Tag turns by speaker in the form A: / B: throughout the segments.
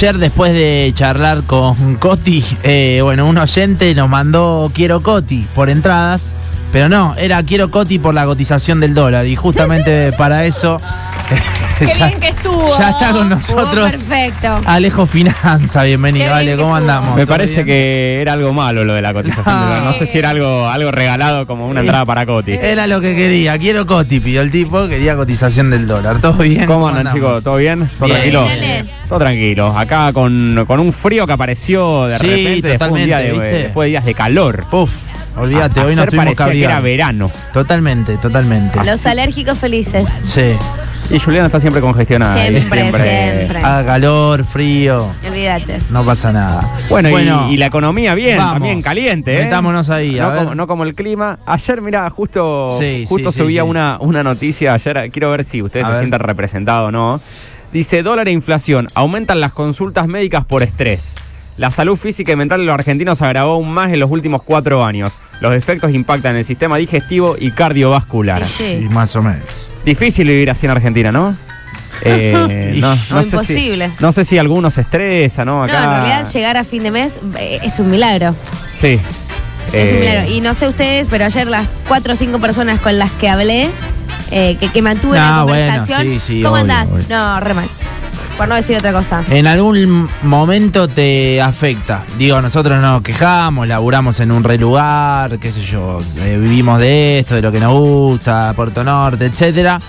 A: Ayer, después de charlar con Coti, eh, bueno, un oyente nos mandó Quiero Coti por entradas, pero no, era Quiero Coti por la cotización del dólar. Y justamente para eso.
B: Qué bien que estuvo.
A: Ya está con
C: Estuvo
A: nosotros
C: perfecto.
A: Alejo Finanza. Bienvenido, Ale, ¿cómo
B: estuvo.
A: andamos?
D: Me
A: ¿Todo
D: parece
A: bien?
D: que era algo malo lo de la cotización.
A: No.
D: del dólar. No sé si era algo, algo regalado como una entrada para Coti.
A: Era lo que quería. Quiero Coti, pidió el tipo, quería cotización del dólar. ¿Todo bien?
D: ¿Cómo andan,
A: andamos?
D: chicos? ¿Todo bien? ¿Todo
A: Bien,
D: tranquilo?
C: dale.
D: Todo tranquilo. Acá con, con un frío que apareció de
A: Sí,
D: repente después de, un día de, después de días de calor.
A: Uf, olvídate,
D: A-
A: hoy no tuvimos
D: parecía que era verano.
A: Totalmente, totalmente.
C: Los alérgicos felices.
A: Sí.
D: Y Juliana está siempre congestionada. y
C: Siempre, siempre.
A: Haga calor, frío,
C: Olvídate.
A: no pasa nada.
D: Bueno, y- Y, la economía bien,
A: Vamos.
D: también caliente. ¿eh?
A: Metámonos ahí, a
D: No
A: ver.
D: como, no como el clima. Ayer, mira, justo,
A: Sí,
D: justo
A: sí, sí,
D: subía
A: sí.
D: Una, una noticia ayer. Quiero ver si ustedes
A: A
D: se
A: ver.
D: sienten representados o no. Dice, dólar e inflación. Aumentan las consultas médicas por estrés. La salud física y mental de los argentinos se agravó aún más en los últimos cuatro años. Los efectos impactan en el sistema digestivo y cardiovascular.
C: Sí.
A: Y más o menos.
D: Difícil vivir así en Argentina, ¿no? Eh, no,
C: No,
D: sé si-
C: imposible.
D: no sé si alguno se estresa, ¿no?
C: No,
D: Acá,
C: en realidad llegar a fin de mes eh, es un milagro.
D: Sí.
C: Es un
D: Eh,
C: milagro. Y no sé ustedes, pero ayer las cuatro o cinco personas con las que hablé, eh, que, que mantuve
A: No,
C: una
A: bueno,
C: conversación.
A: sí, sí,
C: ¿Cómo
A: obvio,
C: andás?
A: obvio.
C: No, re mal. Por no decir otra cosa.
A: En algún momento te afecta. Digo, nosotros no nos quejamos, laburamos en un re lugar, qué sé yo, eh, vivimos de esto, de lo que nos gusta, Puerto Norte, etcétera.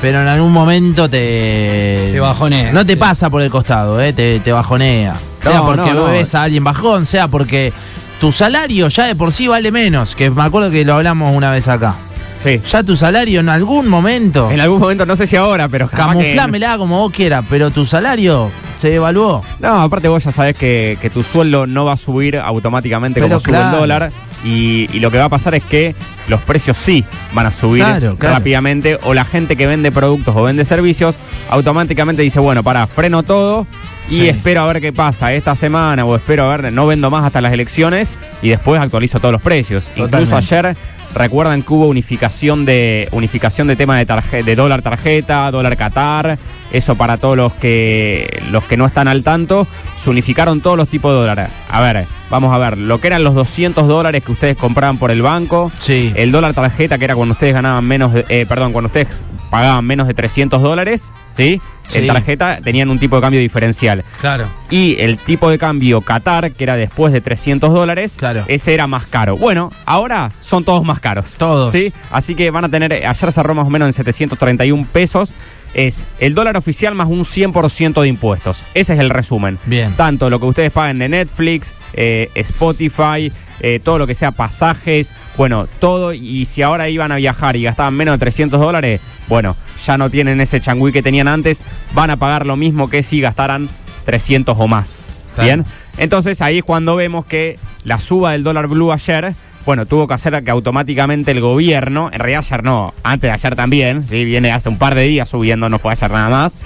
A: Pero en algún momento te.
E: Te bajonea,
A: No te
E: sí.
A: pasa por el costado, eh, te, te bajonea. Sea porque
D: no, no.
A: ves a alguien bajón, sea porque tu salario ya de por sí vale menos. Que me acuerdo que lo hablamos una vez acá.
D: Sí.
A: Ya tu salario en algún momento.
D: En algún momento, no sé si ahora, pero que-
A: Camuflámela como vos quieras, pero tu salario se evaluó.
D: No, aparte vos ya sabés que, que tu sueldo no va a subir automáticamente
A: Pero
D: como sube el dólar. Y, y lo que va a pasar es que los precios sí van a subir
A: Claro, claro.
D: rápidamente. O la gente que vende productos o vende servicios automáticamente dice, bueno, para, freno todo y
A: Sí.
D: espero a ver qué pasa esta semana o espero a ver, no vendo más hasta las elecciones y después actualizo todos los precios. Incluso ayer recuerdan que hubo unificación de unificación de tema de tarje- de dólar tarjeta, dólar Qatar, eso para todos los que los que no están al tanto, se unificaron todos los tipos de dólares. A ver, vamos a ver, lo que eran los 200 dólares que ustedes compraban por el banco,
A: Sí.
D: el dólar tarjeta que era cuando ustedes ganaban menos de, eh, perdón, cuando ustedes pagaban menos de 300 dólares, ¿sí? En tarjeta tenían un tipo de cambio diferencial.
A: Claro.
D: Y el tipo de cambio Qatar, que era después de 300 dólares,
A: Claro.
D: ese era más caro. Bueno, ahora son todos más caros.
A: Todos.
D: ¿Sí? Así que van a tener, ayer cerró más o menos en 731 pesos. Es el dólar oficial más un 100% de impuestos. Ese es el resumen.
A: Bien.
D: Tanto lo que ustedes paguen de Netflix, eh, Spotify, eh, todo lo que sea pasajes, bueno, todo. Y si ahora iban a viajar y gastaban menos de 300 dólares, bueno, ya no tienen ese changüí que tenían antes, van a pagar lo mismo que si gastaran 300 o más.
A: Claro.
D: Bien. Entonces ahí es cuando vemos que la suba del dólar blue ayer, bueno, tuvo que hacer que automáticamente el gobierno, en realidad ayer no, antes de ayer también, ¿sí? viene hace un par de días subiendo, no fue ayer nada más,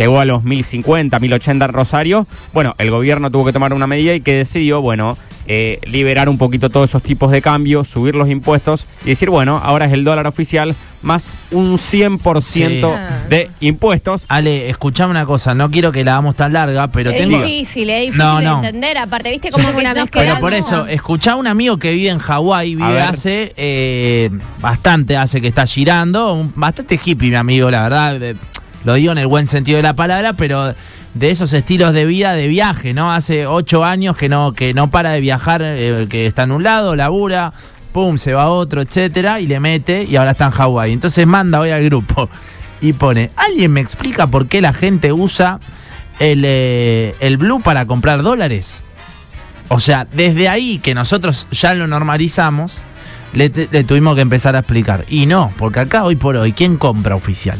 D: llegó a los 1050, 1080 en Rosario, bueno, el gobierno tuvo que tomar una medida y que decidió, bueno, eh, liberar un poquito todos esos tipos de cambios, subir los impuestos y decir, bueno, ahora es el dólar oficial más un 100%
A: Sí.
D: de impuestos.
A: Ale, escuchame una cosa, no quiero que la hagamos tan larga, pero
B: es
A: tengo.
B: difícil, es difícil
A: No, no.
B: de entender. Aparte, viste como
C: Yo
B: que
C: una
B: nos.
A: Pero por eso, escuchá a un amigo que vive en Hawái, vive hace eh, bastante, hace que está girando, un- bastante hippie mi amigo, la verdad, de- lo digo en el buen sentido de la palabra, pero de esos estilos de vida, de viaje, ¿no? Hace ocho años que no, que no para de viajar, eh, que está en un lado, labura, pum, se va a otro, etcétera, y le mete, y ahora está en Hawái. Entonces manda hoy al grupo y pone, ¿alguien me explica por qué la gente usa el, eh, el blue para comprar dólares? O sea, desde ahí que nosotros ya lo normalizamos, le, le tuvimos que empezar a explicar. Y no, porque acá hoy por hoy, ¿quién compra oficial?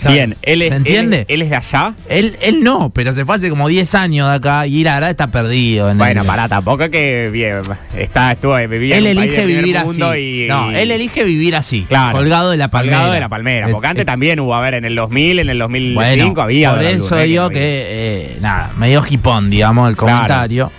E: Claro.
D: Bien, él es,
A: ¿Se entiende?
D: Él, él es de allá.
A: Él, él no, pero se fue hace como 10 años de acá y la verdad está perdido. En
D: Bueno,
A: el-
D: para tampoco que bien, está, estuvo, vivía
A: Él
D: en un
A: elige vivir así.
D: y,
A: no, él elige vivir así,
D: Claro.
A: colgado de la palmera.
D: Colgado de la palmera. Porque
A: Eh,
D: antes
A: eh,
D: también hubo, a ver, en el 2000, en el 2005
A: Bueno,
D: había.
A: por eso digo que, eh, nada, medio hipón, digamos, el
D: Claro.
A: comentario.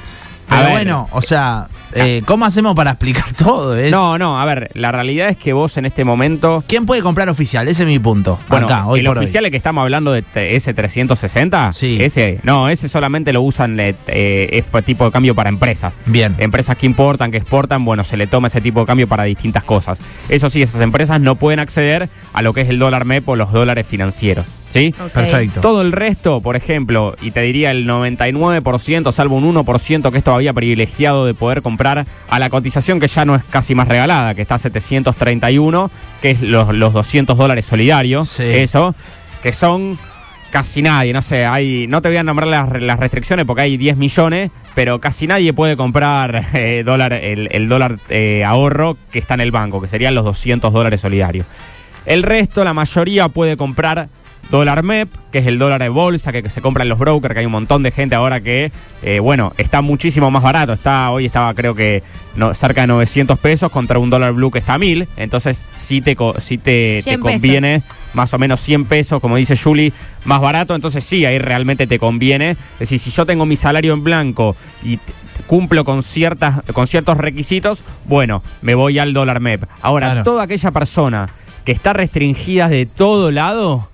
A: Pero
D: ver.
A: bueno, o sea, eh, ¿cómo hacemos para explicar todo? Es-
D: No, no, a ver, la realidad es que vos en este momento.
A: ¿Quién puede comprar oficial? Ese es mi punto.
D: Bueno,
A: Acá, hoy
D: el
A: por hoy.
D: oficial es que estamos hablando de t- S360,
A: Sí.
D: ese, no, ese solamente lo usan, eh, eh, tipo de cambio para empresas.
A: Bien.
D: Empresas que importan, que exportan, bueno, se le toma ese tipo de cambio para distintas cosas. Eso sí, esas empresas no pueden acceder a lo que es el dólar MEP o los dólares financieros, ¿sí?
A: Perfecto.
D: Todo el resto, por ejemplo, y te diría el 99%, salvo un 1% que es todavía privilegiado de poder comprar a la cotización que ya no es casi más regalada, que está a 731, que es los, los 200 dólares solidarios,
A: Sí.
D: eso, que son casi nadie, no sé, hay, no te voy a nombrar las, las restricciones porque hay 10 millones, pero casi nadie puede comprar eh, dólar, el, el dólar eh, ahorro que está en el banco, que serían los 200 dólares solidarios. El resto, la mayoría puede comprar dólar MEP, que es el dólar de bolsa que, que se compra en los brokers, que hay un montón de gente ahora que, eh, bueno, está muchísimo más barato. Está Hoy estaba creo que no, cerca de 900 pesos contra un dólar blue que está a 1000. Entonces sí te, sí te, te
C: 100
D: conviene más o menos 100 pesos, como dice Julie, más barato. Entonces sí, ahí realmente te conviene. Es decir, si yo tengo mi salario en blanco y cumplo con ciertas con ciertos requisitos, bueno, me voy al dólar MEP. Ahora,
A: Claro.
D: toda aquella persona que está restringida de todo lado,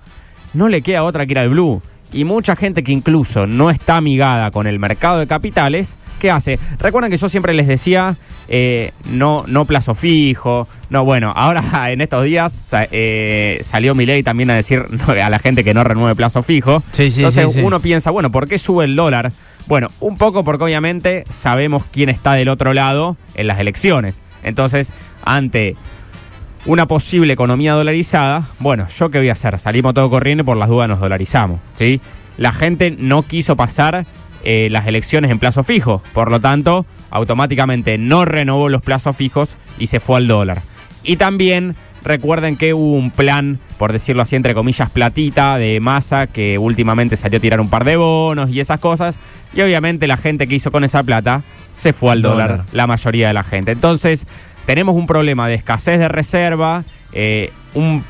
D: no le queda otra que ir al blue. Y mucha gente que incluso no está amigada con el mercado de capitales, ¿qué hace? Recuerden que yo siempre les decía, eh, no, no plazo fijo, no, bueno, ahora en estos días eh, salió mi ley también a decir a la gente que no renueve plazo fijo.
A: Sí, sí,
D: Entonces
A: sí.
D: uno piensa, bueno, ¿por qué sube el dólar? Bueno, un poco porque obviamente sabemos quién está del otro lado en las elecciones. Entonces, ante una posible economía dolarizada, bueno, ¿yo qué voy a hacer? Salimos todo corriendo y por las dudas nos dolarizamos, ¿sí? La gente no quiso pasar eh, las elecciones en plazo fijo, por lo tanto, automáticamente no renovó los plazos fijos y se fue al dólar. Y también recuerden que hubo un plan, por decirlo así, entre comillas, platita de masa, que últimamente salió a tirar un par de bonos y esas cosas, y obviamente la gente que hizo con esa plata se fue al dólar,
A: Dólar.
D: la mayoría de la gente. Entonces, tenemos un problema de escasez de reserva, eh, un,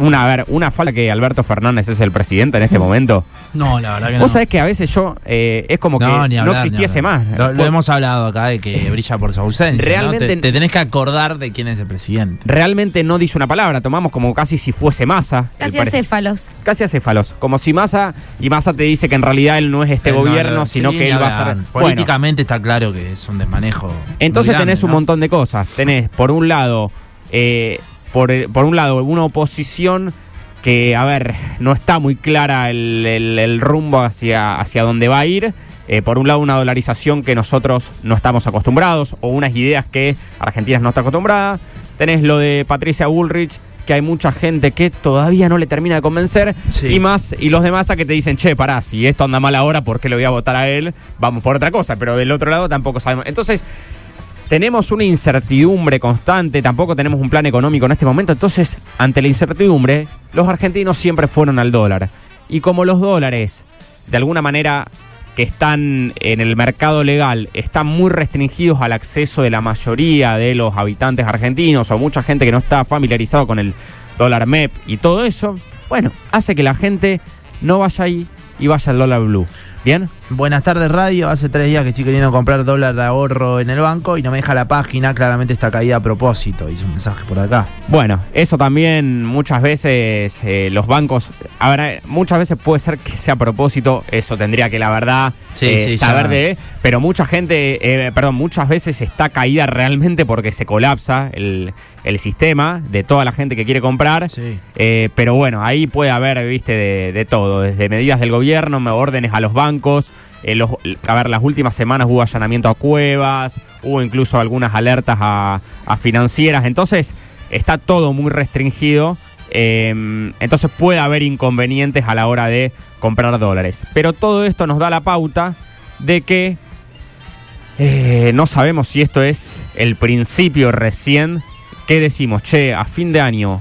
D: una, a ver, una falta que Alberto Fernández es el presidente en este momento.
A: No, la verdad que
D: Vos sabés que a veces yo, eh, es como que no,
A: hablar,
D: existiese más.
A: Lo, hemos hablado acá de que brilla por su ausencia. ¿no?
D: Realmente-
A: Te, te tenés que acordar de quién es el presidente.
D: Realmente no dice una palabra, tomamos como casi si fuese masa.
C: Casi acéfalos.
D: Casi acéfalos. Como si Massa y Massa te dice que en realidad él no es este
A: no,
D: gobierno,
A: no,
D: sino
A: sí,
D: que él va a ser. Bueno,
A: Políticamente está claro que es un desmanejo.
D: entonces
A: grande,
D: tenés un
A: ¿no?
D: montón de cosas. Tenés, por un lado, eh, por, por un lado, una oposición que, a ver, no está muy clara el, el- el rumbo hacia, hacia dónde va a ir. Eh, por un lado, una dolarización que nosotros no estamos acostumbrados, o unas ideas que Argentina no está acostumbrada. Tenés lo de Patricia Bullrich, que hay mucha gente que todavía no le termina de convencer.
A: Sí.
D: Y más, y los demás a que te dicen, che, pará, si esto anda mal ahora, ¿por qué le voy a votar a él? Vamos por otra cosa, pero del otro lado tampoco sabemos. Entonces, tenemos una incertidumbre constante, tampoco tenemos un plan económico en este momento, entonces ante la incertidumbre, los argentinos siempre fueron al dólar. Y como los dólares, de alguna manera, que están en el mercado legal, están muy restringidos al acceso de la mayoría de los habitantes argentinos o mucha gente que no está familiarizado con el dólar MEP y todo eso, bueno, hace que la gente no vaya ahí y vaya al dólar blue. ¿Bien?
A: Buenas tardes, radio. Hace tres días que estoy queriendo comprar dólar de ahorro en el banco y no me deja la página. Claramente está caída a propósito. Hice un mensaje por acá.
D: Bueno, eso también muchas veces eh, los bancos, a ver, eh, muchas veces puede ser que sea a propósito, eso tendría que la verdad
A: Sí,
D: eh,
A: sí,
D: saber
A: ya.
D: de, pero mucha gente, eh, perdón, muchas veces está caída realmente porque se colapsa el, el sistema de toda la gente que quiere comprar.
A: Sí.
D: Eh, pero bueno, ahí puede haber, viste, de, de todo, desde medidas del gobierno, órdenes a los bancos. eh, los- a ver, las últimas semanas hubo allanamiento a cuevas, hubo incluso algunas alertas a, a financieras. Entonces, está todo muy restringido. eh, entonces, puede haber inconvenientes a la hora de comprar dólares. Pero todo esto nos da la pauta de que eh, no sabemos si esto es el principio recién. ¿Qué decimos? Che, a fin de año,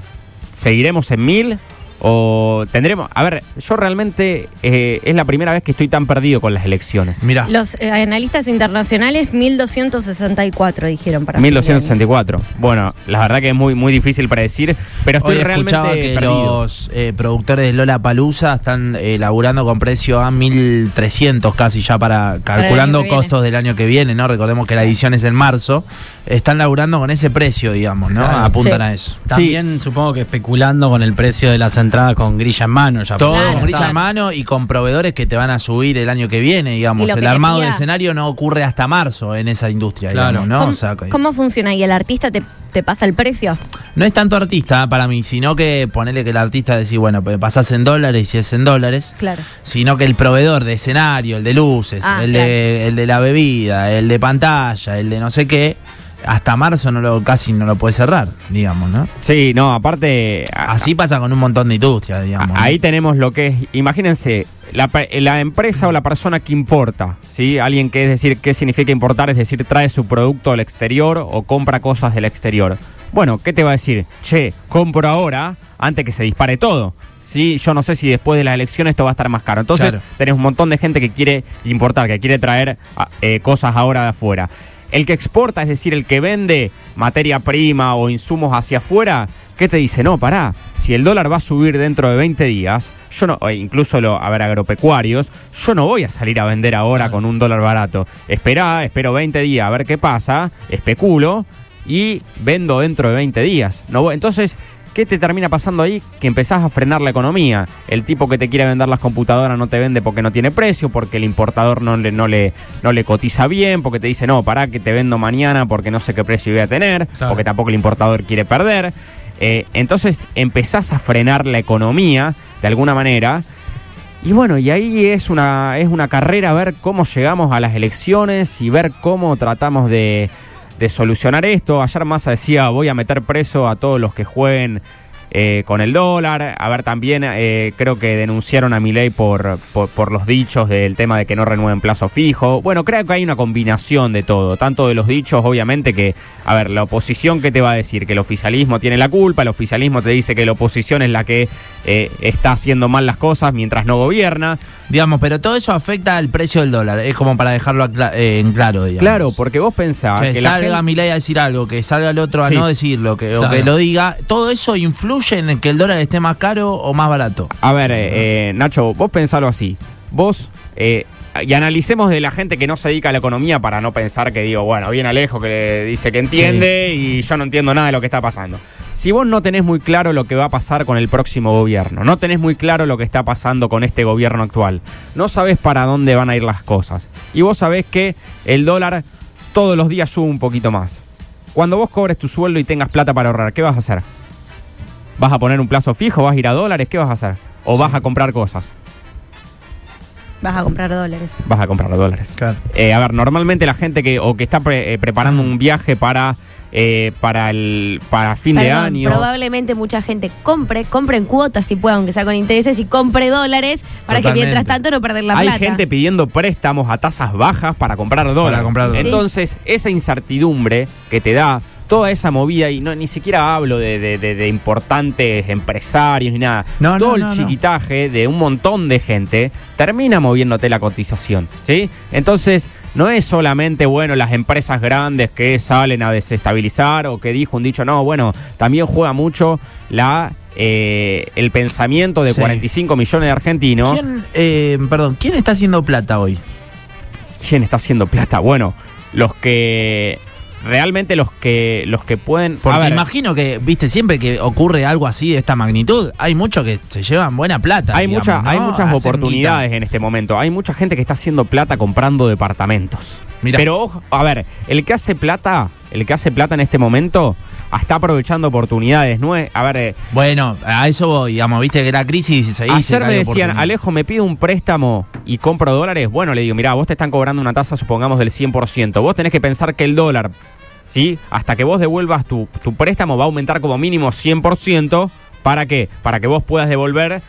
D: ¿seguiremos en mil? O tendremos. A ver, yo realmente eh, es la primera vez que estoy tan perdido con las elecciones.
A: Mira.
B: Los eh, analistas internacionales, 1264 dijeron para fin de año.
D: 1264. Bueno, la verdad que es muy, muy difícil predecir, pero estoy
A: Hoy
D: realmente
A: escuchaba que
D: perdido.
A: los eh, productores de Lola Palusa están eh, laburando con precio a 1300 casi ya para calculando costos del año que viene, ¿no? Recordemos que la edición es en marzo. Están laburando con ese precio, digamos, ¿no?
E: Claro.
A: Apuntan
B: Sí.
A: a eso.
E: También supongo que especulando con el precio de las entradas con grilla en mano. Ya
A: Todo
B: Claro,
A: con grilla
B: claro.
A: en mano y con proveedores que te van a subir el año que viene, digamos. El armado de escenario no ocurre hasta marzo en esa industria,
E: Claro.
A: digamos, ¿no?
B: ¿Cómo,
A: O sea, que-
B: cómo funciona? ¿Y el artista te, te pasa el precio?
A: No es tanto artista para mí, sino que ponerle que el artista decir, bueno, me pasás en dólares y si es en dólares,
B: Claro.
A: sino que el proveedor de escenario, el de luces,
B: Ah,
A: el, de, el de la bebida, el de pantalla, el de no sé qué, hasta marzo no lo, casi no lo puede cerrar, digamos, ¿no?
D: Sí, no, aparte.
A: Así pasa con un montón de industrias, digamos.
D: ahí
A: ¿no?
D: tenemos lo que es. Imagínense, la empresa o la persona que importa, ¿sí? Alguien que es decir, ¿qué significa importar? Es decir, trae su producto al exterior o compra cosas del exterior. Bueno, ¿qué te va a decir? Che, compro ahora antes que se dispare todo. Sí, yo no sé si después de las elecciones esto va a estar más caro. Entonces,
A: Claro.
D: tenés un montón de gente que quiere importar, que quiere traer ah, eh, cosas ahora de afuera. El que exporta, es decir, el que vende materia prima o insumos hacia afuera, ¿qué te dice? No, pará, si el dólar va a subir dentro de 20 días, yo no, incluso lo, a ver, agropecuarios, yo no voy a salir a vender ahora con un dólar barato. Esperá, espero 20 días a ver qué pasa, especulo y vendo dentro de 20 días. No, entonces, ¿qué te termina pasando ahí? Que empezás a frenar la economía. El tipo que te quiere vender las computadoras no te vende porque no tiene precio, porque el importador no le, no le, no le cotiza bien, porque te dice, no, pará que te vendo mañana porque no sé qué precio voy a tener,
E: Claro.
D: porque tampoco el importador quiere perder. Eh, entonces empezás a frenar la economía de alguna manera. Y bueno, y ahí es una, es una carrera a ver cómo llegamos a las elecciones y ver cómo tratamos de, de solucionar esto. Ayer Massa decía, voy a meter preso a todos los que jueguen eh, con el dólar. A ver, también eh, creo que denunciaron a Milei por, por, los dichos del tema de que no renueven plazo fijo. Bueno, creo que hay una combinación de todo. Tanto de los dichos, obviamente, que, a ver, la oposición, ¿qué te va a decir? Que el oficialismo tiene la culpa, el oficialismo te dice que la oposición es la que eh, está haciendo mal las cosas mientras no gobierna.
A: Digamos, pero todo eso afecta al precio del dólar, es como para dejarlo eh, en claro, digamos.
D: Claro, porque vos pensás
A: que, salga
D: gente-
A: Milei a decir algo, que salga el otro a
D: Sí.
A: no decirlo, que, o que lo diga, todo eso influye en que el dólar esté más caro o más barato.
D: A ver, eh, eh, Nacho, vos pensalo así. Vos, eh, y analicemos de la gente que no se dedica a la economía para no pensar que digo, bueno, bien Alejo que dice que entiende y yo no entiendo nada de lo que está pasando. Si vos no tenés muy claro lo que va a pasar con el próximo gobierno, no tenés muy claro lo que está pasando con este gobierno actual, no sabés para dónde van a ir las cosas, y vos sabés que el dólar todos los días sube un poquito más. Cuando vos cobres tu sueldo y tengas plata para ahorrar, ¿qué vas a hacer? ¿Vas a poner un plazo fijo? ¿Vas a ir a dólares? ¿Qué vas a hacer? ¿O vas a comprar cosas?
B: Vas a comprar dólares.
D: Vas a comprar dólares.
A: Claro.
D: Eh, a ver, normalmente la gente que o que está pre- eh, preparando un viaje para eh, para el para fin de año.
C: Probablemente mucha gente compre, compre en cuotas si puede, aunque sea con intereses, y compre dólares para que mientras tanto no perder la
D: Hay
C: plata.
D: gente pidiendo préstamos a tasas bajas para comprar dólares.
A: comprar dólares.
D: Entonces, esa incertidumbre que te da toda esa movida, y no ni siquiera hablo de, de- de- de importantes empresarios ni nada,
A: No,
D: todo
A: no,
D: el chiquitaje de un montón de gente termina moviéndote la cotización, ¿sí? Entonces, no es solamente, bueno, las empresas grandes que salen a desestabilizar o que dijo un dicho, no, bueno, también juega mucho la... eh, el pensamiento de
A: Sí.
D: 45 millones de argentinos.
A: ¿Quién, eh, perdón, ¿quién está haciendo plata hoy?
D: ¿Quién está haciendo plata? Bueno, los que realmente los que los que pueden
A: Porque
D: ver,
A: imagino que, viste, siempre que ocurre algo así de esta magnitud, hay muchos que se llevan buena plata.
D: hay
A: digamos,
D: mucha-
A: ¿no?
D: hay muchas
A: Hacen
D: oportunidades en este momento. Hay mucha gente que está haciendo plata comprando departamentos.
A: Mirá.
D: Pero ojo, a ver, el que hace plata, el que hace plata en este momento está aprovechando oportunidades, no es, a ver, eh.
A: Bueno, a eso voy, digamos, viste que la crisis se dice
D: Ayer me decían. Alejo, me pido un préstamo y compro dólares. Bueno, le digo, mira, vos te están cobrando una tasa, supongamos, del 100%. Vos tenés que pensar que el dólar, ¿sí? Hasta que vos devuelvas tu, tu préstamo va a aumentar como mínimo 100%. ¿Para qué? Para que vos puedas devolver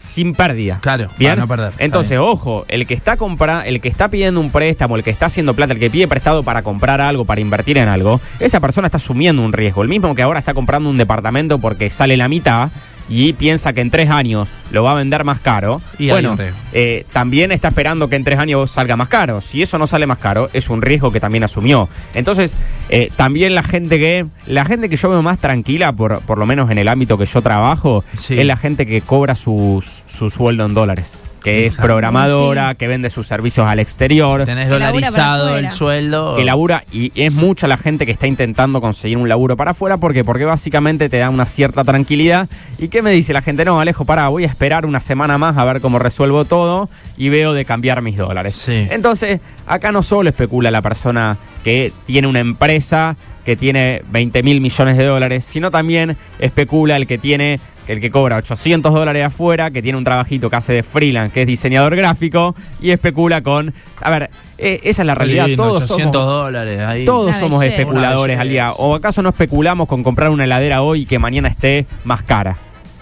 D: sin pérdida.
A: Claro,
D: ¿Bien?
A: para no perder.
D: Entonces,
A: bien.
D: ojo, el que está compra, el que está pidiendo un préstamo, el que está haciendo plata, el que pide prestado para comprar algo, para invertir en algo, esa persona está asumiendo un riesgo. El mismo que ahora está comprando un departamento porque sale la mitad y piensa que en tres años lo va a vender más caro,
A: Y
D: bueno, eh, también está esperando que en tres años salga más caro. Si eso no sale más caro, es un riesgo que también asumió. Entonces, eh, también la gente que la gente que yo veo más tranquila, por, por lo menos en el ámbito que yo trabajo,
A: Sí.
D: es la gente que cobra sus, su sueldo en dólares. Que es programadora, que vende sus servicios al exterior.
A: Tenés
C: Que labura para
A: dolarizado el sueldo.
D: que labura y es mucha la gente que está intentando conseguir un laburo para afuera. ¿Por qué? Porque básicamente te da una cierta tranquilidad. ¿Y qué me dice la gente? No, Alejo, pará, voy a esperar una semana más a ver cómo resuelvo todo y veo de cambiar mis dólares.
A: Sí.
D: Entonces, acá no solo especula la persona que tiene una empresa que tiene 20 mil millones de dólares, sino también especula el que tiene el que cobra 800 dólares afuera, que tiene un trabajito que hace de freelance, que es diseñador gráfico, y especula con... A ver, eh, esa es la realidad.
A: Lindo,
D: Todos
A: 800
D: somos,
A: dólares ahí.
D: todos
C: Una
D: somos
C: belleza.
D: especuladores al día. ¿O acaso no especulamos con comprar una heladera hoy y que mañana esté más cara?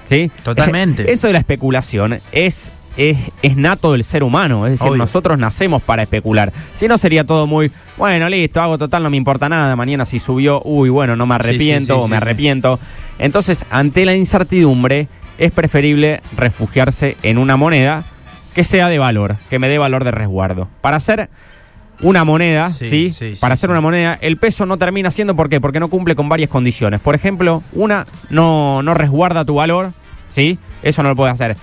D: ¿Sí?
A: Totalmente.
D: Eso de la especulación es, es, es nato del ser humano. Es decir,
A: Obvio.
D: nosotros nacemos para especular. Si no, sería todo muy, bueno, listo, hago total, no me importa nada. Mañana si subió, uy, bueno, no me
A: Sí, sí,
D: arrepiento
A: sí,
D: o me arrepiento. Entonces, ante la incertidumbre, es preferible refugiarse en una moneda que sea de valor, que me dé valor de resguardo. Para hacer una moneda, ¿sí?
A: Sí,
D: Para hacer una moneda, el peso no termina siendo, ¿por qué? Porque no cumple con varias condiciones. Por ejemplo, una, no, no resguarda tu valor, ¿sí? Eso no lo puede hacer.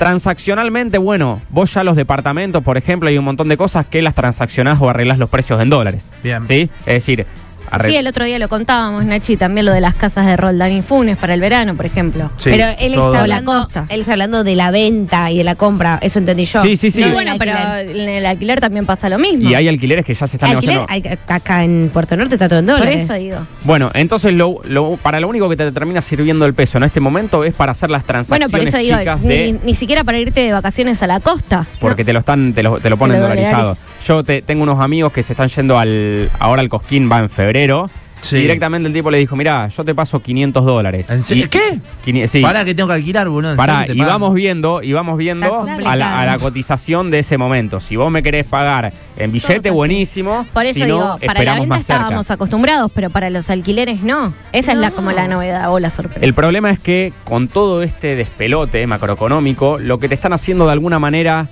D: Transaccionalmente, bueno, vos ya los departamentos, por ejemplo, hay un montón de cosas que las transaccionás o arreglás los precios en dólares.
A: Bien.
D: ¿Sí? Es decir, arre-
B: Sí, el otro día lo contábamos, Nachi, también lo de las casas de Roldán y Funes para el verano, por ejemplo.
A: Sí,
C: pero él
A: todo.
C: está,
B: la
C: hablando,
B: costa.
C: él está hablando de la venta y de la compra, eso entendí yo.
D: Sí, sí, sí.
C: No
B: bueno, pero en el alquiler también pasa lo mismo.
D: y hay alquileres que ya se están
C: Alquiler,
D: negociando.
C: hay- acá en Puerto Norte está todo en
B: Por
C: dólares.
B: eso digo.
D: Bueno, entonces lo, lo- para lo único que te termina sirviendo el peso en este momento es para hacer las
B: Bueno,
D: transacciones
B: por eso digo,
D: chicas
B: ni,
D: de
B: ni siquiera para irte de vacaciones a la costa.
D: porque te lo están te lo, te lo ponen
B: Te lo
D: dolarizado. Yo te, tengo unos amigos que se están yendo al ahora al Cosquín va en febrero.
A: Sí.
D: Y directamente el tipo le dijo, mirá, yo te paso 500 dólares.
A: ¿En serio?
D: Y-
A: ¿Qué?
D: quini- sí.
A: Pará que tengo que alquilar, boludo. ¿en
D: Pará, y vamos viendo, y vamos viendo a la,
C: complicado.
D: a la cotización de ese momento. Si vos me querés pagar en billete,
C: así.
D: buenísimo.
B: Por eso
D: si no,
B: digo, para la
D: esperamos
B: venta
D: más cerca.
B: estábamos acostumbrados, pero para los alquileres no. Esa es la, como la novedad o la sorpresa.
D: El problema es que con todo este despelote macroeconómico, lo que te están haciendo de alguna manera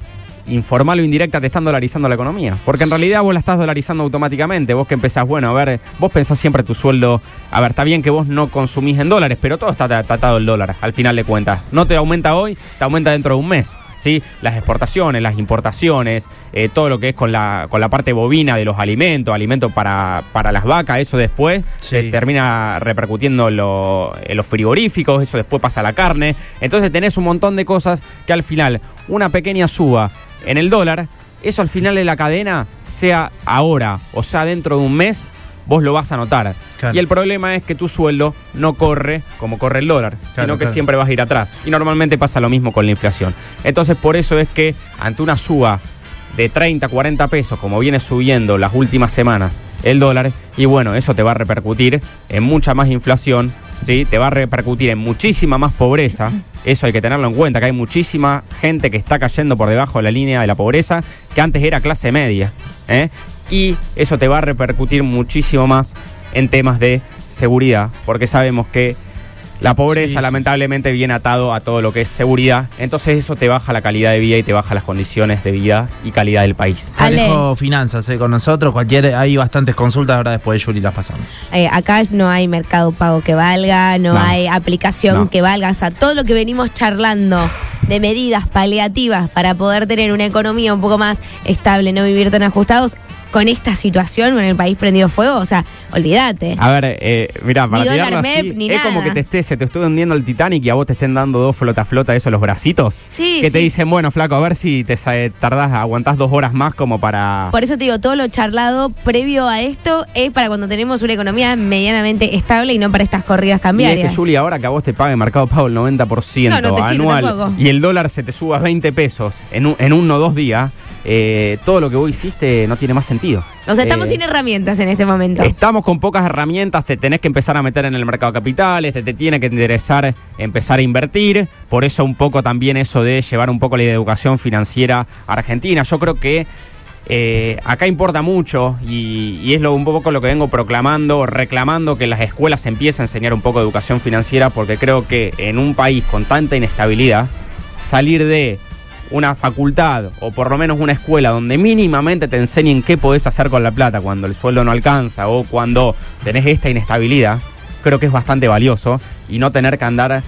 D: informal o indirecta te están dolarizando la economía. Porque en realidad vos la estás dolarizando automáticamente. Vos que empezás, bueno, a ver, vos pensás siempre tu sueldo. A ver, está bien que vos no consumís en dólares, pero todo está tratado el dólar, al final de cuentas. No te aumenta hoy, te aumenta dentro de un mes. ¿Sí? Las exportaciones, las importaciones, eh, todo lo que es con la, con la parte bovina de los alimentos, alimentos para, para las vacas, eso después
A: Sí.
D: eh, termina repercutiendo en, lo- en los frigoríficos, eso después pasa a la carne. Entonces tenés un montón de cosas que al final, una pequeña suba en el dólar, eso al final de la cadena, sea ahora o sea dentro de un mes, vos lo vas a notar.
A: Claro.
D: Y el problema es que tu sueldo no corre como corre el dólar, sino que
A: claro.
D: siempre vas a ir atrás. Y normalmente pasa lo mismo con la inflación. Entonces por eso es que ante una suba de 30, 40 pesos, como viene subiendo las últimas semanas el dólar, y bueno, eso te va a repercutir en mucha más inflación, ¿sí? te va a repercutir en muchísima más pobreza, eso hay que tenerlo en cuenta, que hay muchísima gente que está cayendo por debajo de la línea de la pobreza, que antes era clase media, ¿eh? y eso te va a repercutir muchísimo más en temas de seguridad, porque sabemos que la pobreza
A: Sí, sí.
D: lamentablemente viene atado a todo lo que es seguridad, entonces eso te baja la calidad de vida y te baja las condiciones de vida y calidad del país.
C: Ale.
A: Alejo Finanzas eh, con nosotros. Cualquier, hay bastantes consultas, ahora después de Yuri las pasamos.
C: Eh, acá no hay mercado pago que valga, no,
D: No.
C: hay aplicación
D: No.
C: que valga. O sea, todo lo que venimos charlando de medidas paliativas para poder tener una economía un poco más estable, no vivir tan ajustados, con esta situación, con el país prendido fuego, o sea, olvídate.
D: A ver, eh, mira, para
C: Ni
D: así, es como que te esté, se te estuvo hundiendo el Titanic y a vos te estén dando dos flota flota eso los bracitos.
C: Sí,
D: que te dicen, bueno, flaco, a ver si te sa- tardás, aguantás dos horas más como para.
C: Por eso te digo, todo lo charlado previo a esto es para cuando tenemos una economía medianamente estable y no para estas corridas
D: Y es
C: cambiarias.
D: que, Juli, ahora que a vos te pague Mercado Pago el 90%
C: No, no te sirve
D: anual y el dólar se te suba 20 pesos en, un- en uno o dos días, eh, todo lo que vos hiciste no tiene más sentido.
C: o sea, estamos
D: Eh,
C: sin herramientas en este momento.
D: Estamos con pocas herramientas, te tenés que empezar a meter en el mercado de capitales, te, te tiene que interesar empezar a invertir, por eso un poco también eso de llevar un poco la educación financiera argentina. Yo creo que eh, acá importa mucho y, y es lo, un poco lo que vengo proclamando, reclamando que las escuelas empiecen a enseñar un poco de educación financiera porque creo que en un país con tanta inestabilidad, salir de una facultad o por lo menos una escuela donde mínimamente te enseñen qué podés hacer con la plata cuando el sueldo no alcanza o cuando tenés esta inestabilidad, creo que es bastante valioso y no tener que andar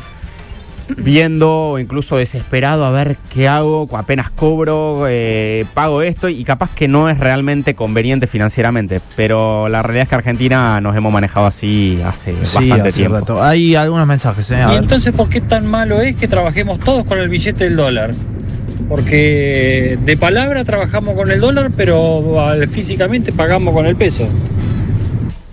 D: viendo o incluso desesperado a ver qué hago, apenas cobro, eh, pago esto y capaz que no es realmente conveniente financieramente. Pero la realidad es que Argentina nos hemos manejado así hace
A: Sí,
D: bastante
A: hace
D: tiempo.
A: rato. Hay algunos mensajes, ¿eh?
F: Y entonces, ¿por qué tan malo es que trabajemos todos con el billete del dólar? Porque de palabra trabajamos con el dólar, pero físicamente pagamos con el peso.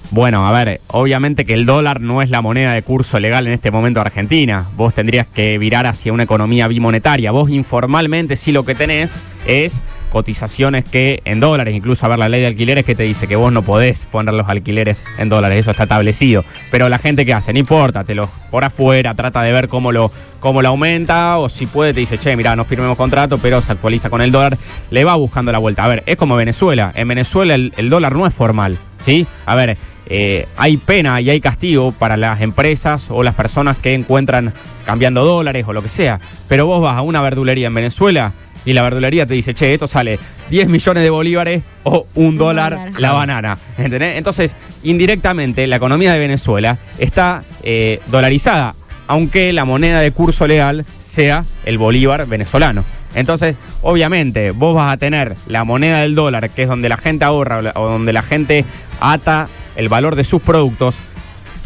D: Bueno, a ver, obviamente que el dólar no es la moneda de curso legal en este momento Argentina. Vos tendrías que virar hacia una economía bimonetaria. Vos informalmente sí lo que tenés es cotizaciones que en dólares, incluso a ver la ley de alquileres que te dice que vos no podés poner los alquileres en dólares, eso está establecido. Pero la gente que hace, no importa, te lo por afuera, trata de ver cómo lo, cómo lo aumenta, o si puede te dice, che, mira, no firmemos contrato, pero se actualiza con el dólar, le va buscando la vuelta. A ver, es como Venezuela. En Venezuela el, el dólar no es formal, ¿sí? A ver, eh, hay pena y hay castigo para las empresas o las personas que encuentran cambiando dólares o lo que sea. Pero vos vas a una verdulería en Venezuela y la verdulería te dice, che, esto sale 10 millones de bolívares o un, dólar,
C: dólar.
D: la banana. ¿Entendés? Entonces, indirectamente, la economía de Venezuela está eh, dolarizada, aunque la moneda de curso legal sea el bolívar venezolano. Entonces, obviamente, vos vas a tener la moneda del dólar, que es donde la gente ahorra o donde la gente ata el valor de sus productos,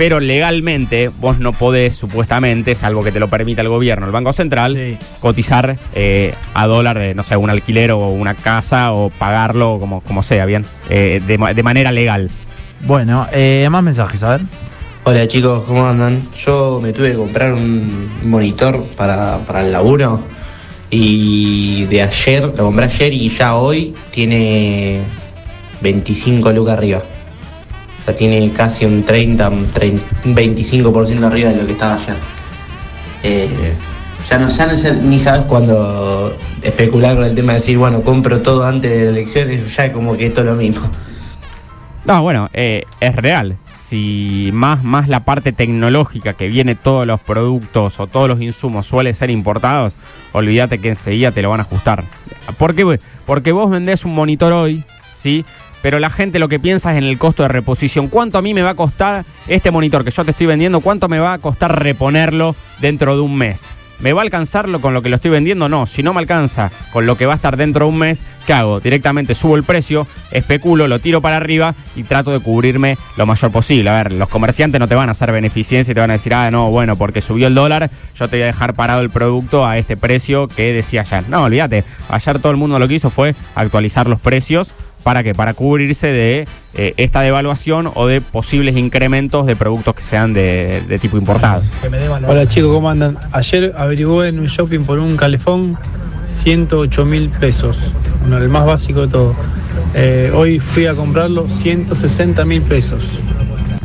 D: pero legalmente vos no podés, supuestamente, salvo que te lo permita el gobierno, el Banco Central,
A: Sí.
D: cotizar eh, a dólar, de, no sé, un alquiler o una casa o pagarlo como, como sea, bien, eh, de, de manera legal.
A: Bueno, eh, más mensajes, a ver.
G: Hola chicos, ¿cómo andan? Yo me tuve que comprar un monitor para, para el laburo y de ayer, lo compré ayer y ya hoy tiene 25 lucas arriba. O sea, tiene casi un 30, un 30, un 25% arriba de lo que estaba ayer. Eh, ya no, ya no sé, ni sabes cuándo especular con el tema de decir, bueno, compro todo antes de elecciones, ya como que esto es lo mismo.
D: No, bueno, eh, es real. Si más, más la parte tecnológica que viene todos los productos o todos los insumos suele ser importados, olvídate que enseguida te lo van a ajustar. ¿Por qué? Porque vos vendés un monitor hoy, ¿sí? Pero la gente lo que piensa es en el costo de reposición. ¿Cuánto a mí me va a costar este monitor que yo te estoy vendiendo? ¿Cuánto me va a costar reponerlo dentro de un mes? ¿Me va a alcanzarlo con lo que lo estoy vendiendo? No. Si no me alcanza con lo que va a estar dentro de un mes, ¿qué hago? Directamente subo el precio, especulo, lo tiro para arriba y trato de cubrirme lo mayor posible. A ver, los comerciantes no te van a hacer beneficencia y te van a decir, ah, no, bueno, porque subió el dólar, yo te voy a dejar parado el producto a este precio que decía ayer. No, olvídate. Ayer todo el mundo lo que hizo fue actualizar los precios. ¿Para qué? Para cubrirse de eh, esta devaluación o de posibles incrementos de productos que sean de, de tipo importado.
H: Hola chicos, ¿cómo andan? Ayer averigué en un shopping por un calefón 108 mil pesos, bueno, el más básico de todo. Eh, hoy fui a comprarlo 160 mil pesos.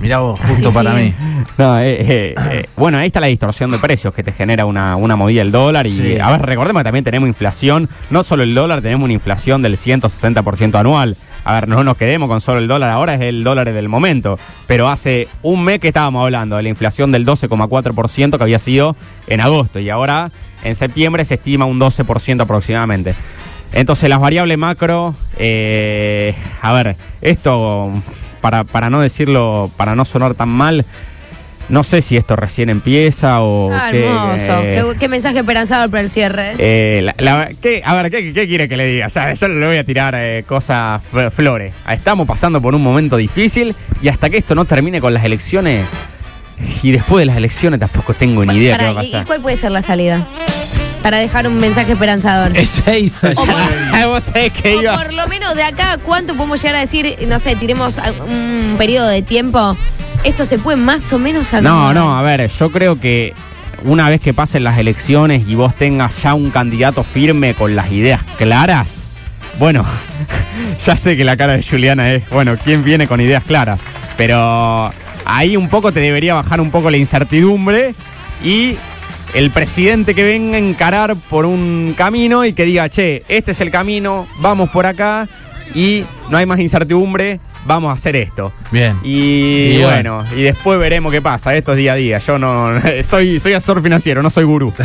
A: Mirá vos, justo
C: Sí,
A: para
C: sí.
A: mí.
D: No, eh, eh, eh, bueno, ahí está la distorsión de precios que te genera una, una movida del dólar. Y
A: Sí.
D: a ver, recordemos que también tenemos inflación, no solo el dólar, tenemos una inflación del 160% anual. A ver, no nos quedemos con solo el dólar, ahora es el dólar del momento. Pero hace un mes que estábamos hablando de la inflación del 12,4% que había sido en agosto. Y ahora en septiembre se estima un 12% aproximadamente. Entonces las variables macro, eh, a ver, esto para, para no decirlo, para no sonar tan mal, no sé si esto recién empieza o
C: Ah,
D: qué,
C: hermoso.
D: eh,
C: Qué, qué mensaje esperanzador para el cierre.
D: eh, la- la- ¿qué- a ver, ¿qué, qué quiere que le diga? O sea, yo le voy a tirar eh, cosas flores. Estamos pasando por un momento difícil y hasta que esto no termine con las elecciones y después de las elecciones tampoco tengo ni idea
C: Pará,
D: qué va a
C: ¿y- ¿Y
D: pasar.
C: cuál puede ser la salida? Para dejar un mensaje esperanzador.
E: Ezeiza,
C: O
E: ya-
D: Vos sabés que
C: O
D: iba-
C: por lo menos de acá, ¿cuánto podemos llegar a decir? No sé, tiremos un periodo de tiempo. Esto se puede más o menos
D: No,
C: acomodar.
D: no, a ver, yo creo que una vez que pasen las elecciones y vos tengas ya un candidato firme con las ideas claras, bueno, ya sé que la cara de Juliana es, bueno, ¿quién viene con ideas claras? Pero ahí un poco te debería bajar un poco la incertidumbre y el presidente que venga a encarar por un camino y que diga, che, este es el camino, vamos por acá y no hay más incertidumbre, vamos a hacer esto.
A: Bien.
D: Y,
A: Y
D: bueno, y después veremos qué pasa. Esto es día a día. Yo no soy, soy asesor financiero, no soy gurú.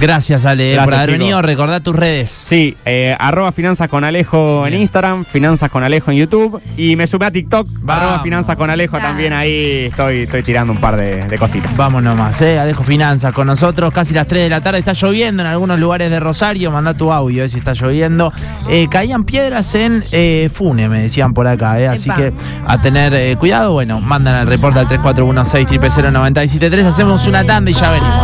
A: Gracias, Ale,
D: Gracias,
A: por haber
D: chicos.
A: venido. Recordá tus redes.
D: Sí, eh, arroba finanzas con Alejo en. Instagram, finanzas con Alejo en YouTube y me sumé a TikTok,
A: Vamos.
D: arroba finanzas con Alejo también ahí estoy, estoy tirando un par de, de cositas.
A: Vamos nomás, eh. Alejo Finanzas con nosotros, casi las 3 de la tarde. Está lloviendo en algunos lugares de Rosario. Mandá tu audio, eh, si está lloviendo. Eh, caían piedras en eh, Fune, me decían por acá, eh. Así
C: Epa.
A: que a tener eh, cuidado. Bueno, mandan el reporte al 3416 Hacemos una tanda y ya venimos.